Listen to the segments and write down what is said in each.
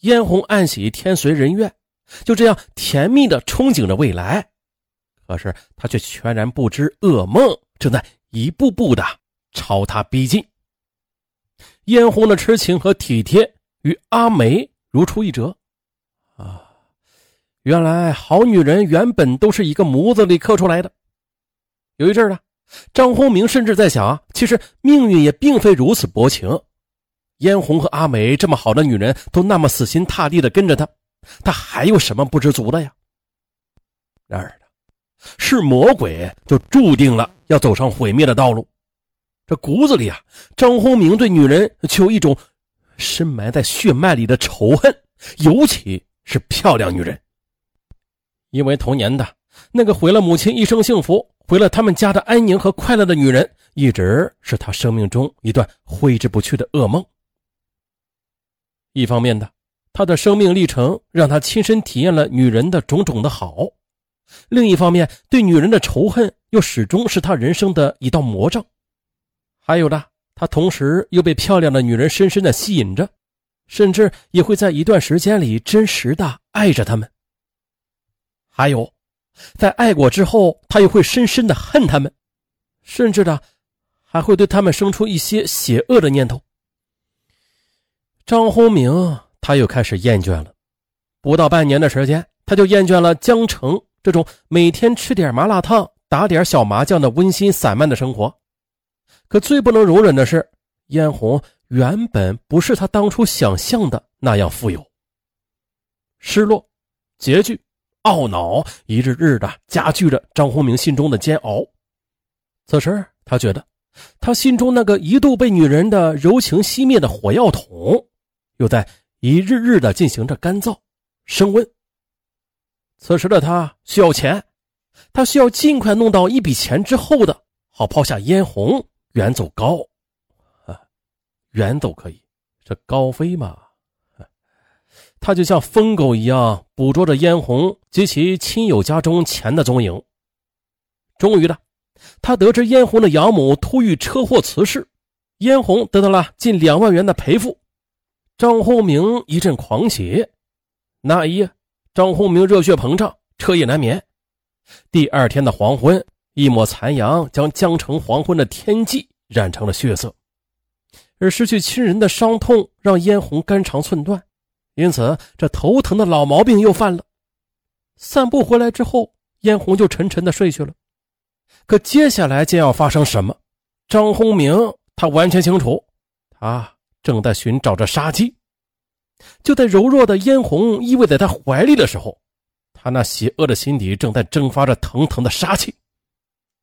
嫣红暗喜天随人愿，就这样甜蜜的憧憬着未来。可是她却全然不知噩梦正在一步步的朝他逼近。嫣红的痴情和体贴与阿梅如出一辙。啊，原来好女人原本都是一个模子里刻出来的。有一阵儿张宏明甚至在想啊，其实命运也并非如此薄情。嫣红和阿梅这么好的女人，都那么死心塌地的跟着他，他还有什么不知足的呀？然而是魔鬼就注定了要走上毁灭的道路。这骨子里啊，张宏明对女人却有一种深埋在血脉里的仇恨，尤其是漂亮女人。因为童年的那个毁了母亲一生幸福。毁了他们家的安宁和快乐的女人，一直是他生命中一段挥之不去的噩梦。一方面的，他的生命历程让他亲身体验了女人的种种的好；另一方面，对女人的仇恨又始终是他人生的一道魔障。还有的，他同时又被漂亮的女人深深的吸引着，甚至也会在一段时间里真实的爱着他们。还有。在爱过之后，他又会深深的恨他们，甚至的还会对他们生出一些邪恶的念头。张宏明他又开始厌倦了，不到半年的时间，他就厌倦了江城这种每天吃点麻辣烫、打点小麻将的温馨散漫的生活。可最不能容忍的是，嫣红原本不是他当初想象的那样富有，失落、拮据。懊恼一日日的加剧着张宏明心中的煎熬。此时，他觉得他心中那个一度被女人的柔情熄灭的火药桶，又在一日日的进行着干燥、升温。此时的他需要钱，他需要尽快弄到一笔钱之后的，好抛下嫣红远走高。啊，远走可以，这高飞嘛。他就像疯狗一样捕捉着嫣红及其亲友家中钱的踪影。终于的，他得知嫣红的养母突遇车祸辞世，嫣红得到了近两万元的赔付。张宏明一阵狂喜。那一夜，张宏明热血膨胀，彻夜难眠。第二天的黄昏，一抹残阳将江城黄昏的天际染成了血色，而失去亲人的伤痛让嫣红肝肠寸断。因此，这头疼的老毛病又犯了。散步回来之后，嫣红就沉沉的睡去了。可接下来将要发生什么，张宏明他完全清楚。他正在寻找着杀机。就在柔弱的嫣红依偎在他怀里的时候，他那邪恶的心底正在蒸发着腾腾的杀气。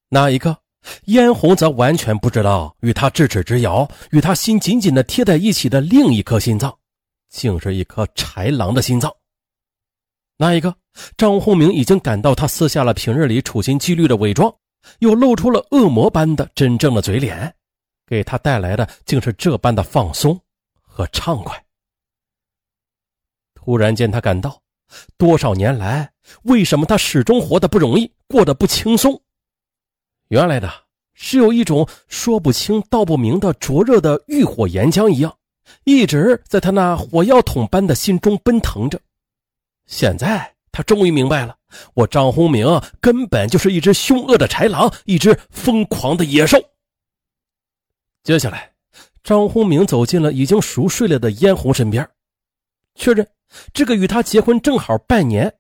那一刻，嫣红则完全不知道，与他咫尺之遥、与他心紧紧的贴在一起的另一颗心脏。竟是一颗豺狼的心脏。那一刻，张宏明已经感到他撕下了平日里处心积虑的伪装，又露出了恶魔般的真正的嘴脸，给他带来的竟是这般的放松和畅快。突然间，他感到多少年来，为什么他始终活得不容易，过得不轻松？原来的是有一种说不清道不明的灼热的欲火岩浆一样。一直在他那火药桶般的心中奔腾着，现在他终于明白了，我张宏明根本就是一只凶恶的豺狼，一只疯狂的野兽。接下来，张宏明走进了已经熟睡了的嫣红身边，确认这个与他结婚正好半年，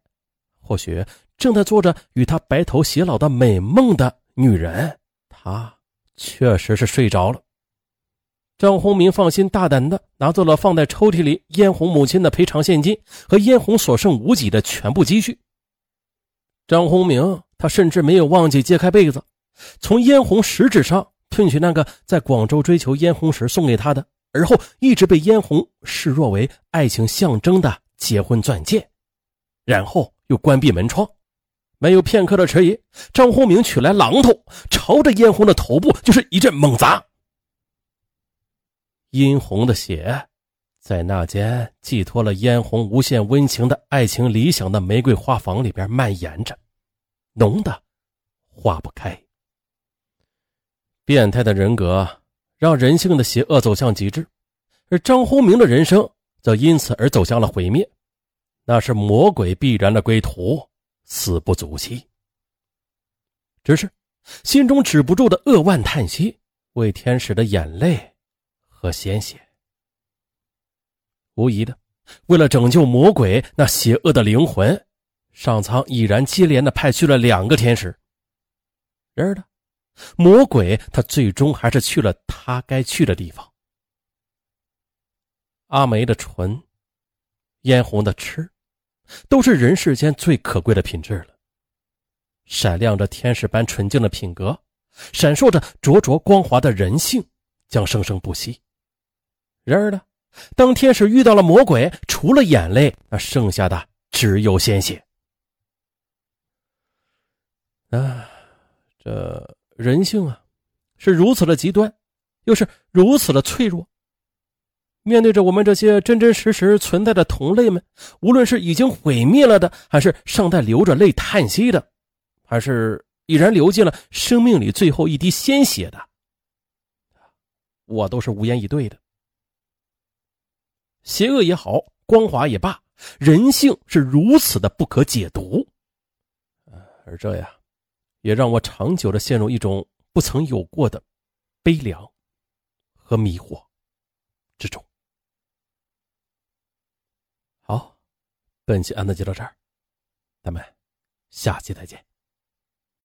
或许正在做着与他白头偕老的美梦的女人，她确实是睡着了。张宏明放心大胆地拿走了放在抽屉里嫣红母亲的赔偿现金和嫣红所剩无几的全部积蓄。张宏明他甚至没有忘记揭开被子，从嫣红食指上褪去那个在广州追求嫣红时送给他的，而后一直被嫣红视若为爱情象征的结婚钻戒，然后又关闭门窗，没有片刻的迟疑，张宏明取来榔头，朝着嫣红的头部就是一阵猛砸。殷红的血，在那间寄托了嫣红无限温情的爱情理想的玫瑰花房里边蔓延着，浓的化不开。变态的人格让人性的邪恶走向极致，而张宏明的人生则因此而走向了毁灭。那是魔鬼必然的归途，死不足惜。只是心中止不住的扼腕叹息，为天使的眼泪和鲜血。无疑的，为了拯救魔鬼那邪恶的灵魂，上苍已然接连的派去了两个天使。然而呢，魔鬼他最终还是去了他该去的地方。阿梅的唇，嫣红的痴，都是人世间最可贵的品质了。闪亮着天使般纯净的品格，闪烁着灼灼光华的人性，将生生不息。然而呢，当天使遇到了魔鬼，除了眼泪，那剩下的只有鲜血。啊！这人性啊，是如此的极端，又是如此的脆弱。面对着我们这些真真实实存在的同类们，无论是已经毁灭了的，还是尚在流着泪叹息的，还是已然流尽了生命里最后一滴鲜血的，我都是无言以对的。邪恶也好，光华也罢，人性是如此的不可解读。而这呀。也让我长久的陷入一种不曾有过的悲凉和迷惑之中。好，本期案子就到这儿，咱们下期再见。